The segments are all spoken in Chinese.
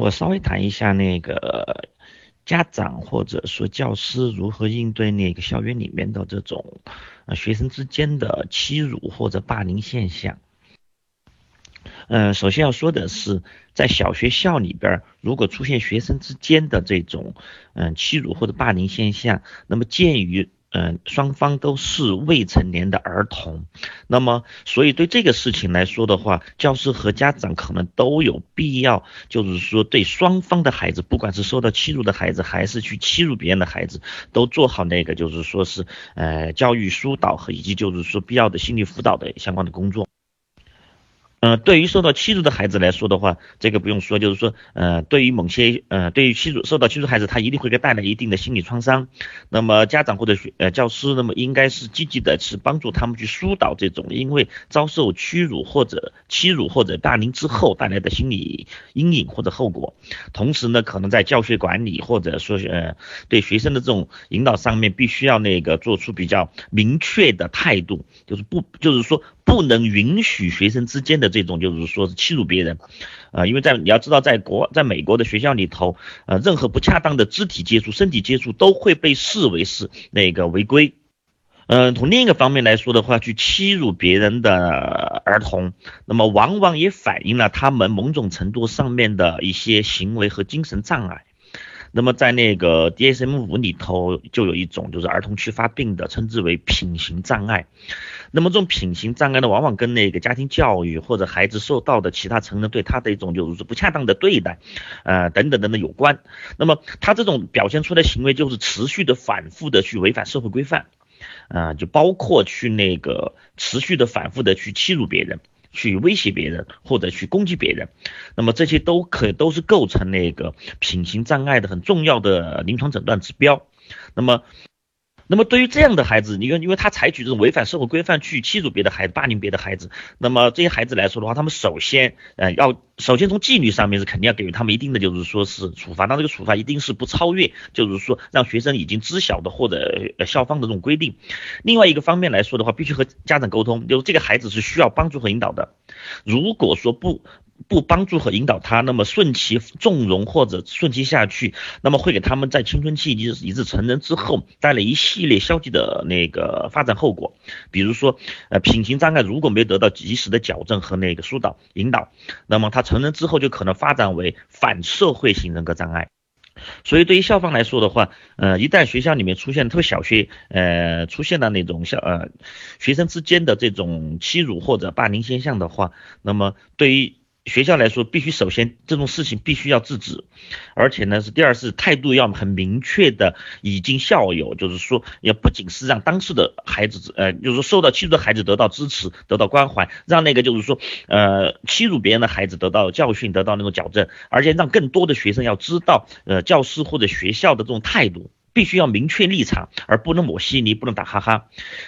我稍微谈一下那个家长或者说教师如何应对那个校园里面的这种呃学生之间的欺辱或者霸凌现象。嗯，首先要说的是，在小学校里边，如果出现学生之间的这种嗯欺辱或者霸凌现象，那么鉴于嗯，双方都是未成年的儿童，那么所以对这个事情来说的话，教师和家长可能都有必要，就是说对双方的孩子，不管是受到欺辱的孩子，还是去欺辱别人的孩子，都做好那个就是说是呃教育疏导和以及就是说必要的心理辅导的相关的工作。嗯，对于受到欺辱的孩子来说的话，这个不用说，就是说，呃，对于某些，呃，对于欺辱受到欺辱孩子，他一定会给带来一定的心理创伤。那么家长或者学，呃，教师，那么应该是积极的去帮助他们去疏导这种因为遭受屈辱或者欺辱或者霸凌之后带来的心理阴影或者后果。同时呢，可能在教学管理或者说，呃，对学生的这种引导上面，必须要那个做出比较明确的态度，就是不，就是说。不能允许学生之间的这种就是说是欺辱别人，啊，因为在你要知道，在国在美国的学校里头，呃，任何不恰当的肢体接触、身体接触都会被视为是那个违规。嗯，从另一个方面来说的话，去欺辱别人的儿童，那么往往也反映了他们某种程度上面的一些行为和精神障碍。那么在那个 DSM 五里头就有一种就是儿童区发病的，称之为品行障碍。那么这种品行障碍呢，往往跟那个家庭教育或者孩子受到的其他成人对他的一种就是不恰当的对待，呃等等等等有关。那么他这种表现出来行为就是持续的反复的去违反社会规范，啊，就包括去那个持续的反复的去欺辱别人。去威胁别人或者去攻击别人，那么这些都可都是构成那个品行障碍的很重要的临床诊断指标。那么。那么对于这样的孩子，你看，因为他采取这种违反社会规范去欺辱别的孩子、霸凌别的孩子，那么这些孩子来说的话，他们首先，呃，要首先从纪律上面是肯定要给予他们一定的，就是说是处罚，但这个处罚一定是不超越，就是说让学生已经知晓的或者校方的这种规定。另外一个方面来说的话，必须和家长沟通，就是这个孩子是需要帮助和引导的。如果说不。不帮助和引导他，那么顺其纵容或者顺其下去，那么会给他们在青春期以及以至成人之后带来一系列消极的那个发展后果。比如说，呃，品行障碍如果没有得到及时的矫正和那个疏导引导，那么他成人之后就可能发展为反社会型人格障碍。所以对于校方来说的话，呃，一旦学校里面出现特别小学，呃，出现了那种校呃学生之间的这种欺辱或者霸凌现象的话，那么对于学校来说，必须首先这种事情必须要制止，而且呢是第二是态度要很明确的，已经校友，就是说也不仅是让当事的孩子，呃，就是说受到欺辱的孩子得到支持，得到关怀，让那个就是说，呃，欺辱别人的孩子得到教训，得到那种矫正，而且让更多的学生要知道，呃，教师或者学校的这种态度。必须要明确立场，而不能抹稀泥，不能打哈哈。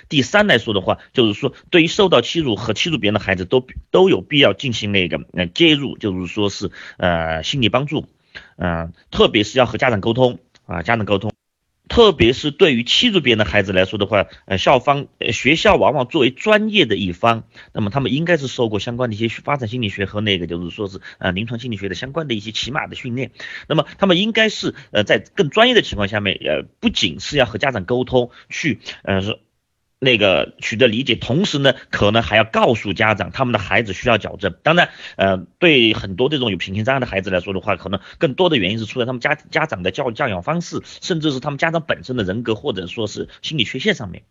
第三来说的话，就是说对于受到欺辱和欺辱别人的孩子，都都有必要进行那个呃介入，就是说是呃心理帮助，嗯，特别是要和家长沟通啊，家长沟通。特别是对于欺辱别人的孩子来说的话，呃，校方、呃，学校往往作为专业的一方，那么他们应该是受过相关的一些发展心理学和那个就是说是呃临床心理学的相关的一些起码的训练，那么他们应该是呃在更专业的情况下面，呃，不仅是要和家长沟通去，呃是。那个取得理解，同时呢，可能还要告诉家长，他们的孩子需要矫正。当然，呃，对很多这种有平行障碍的孩子来说的话，可能更多的原因是出在他们家家长的教教养方式，甚至是他们家长本身的人格或者说是心理缺陷上面。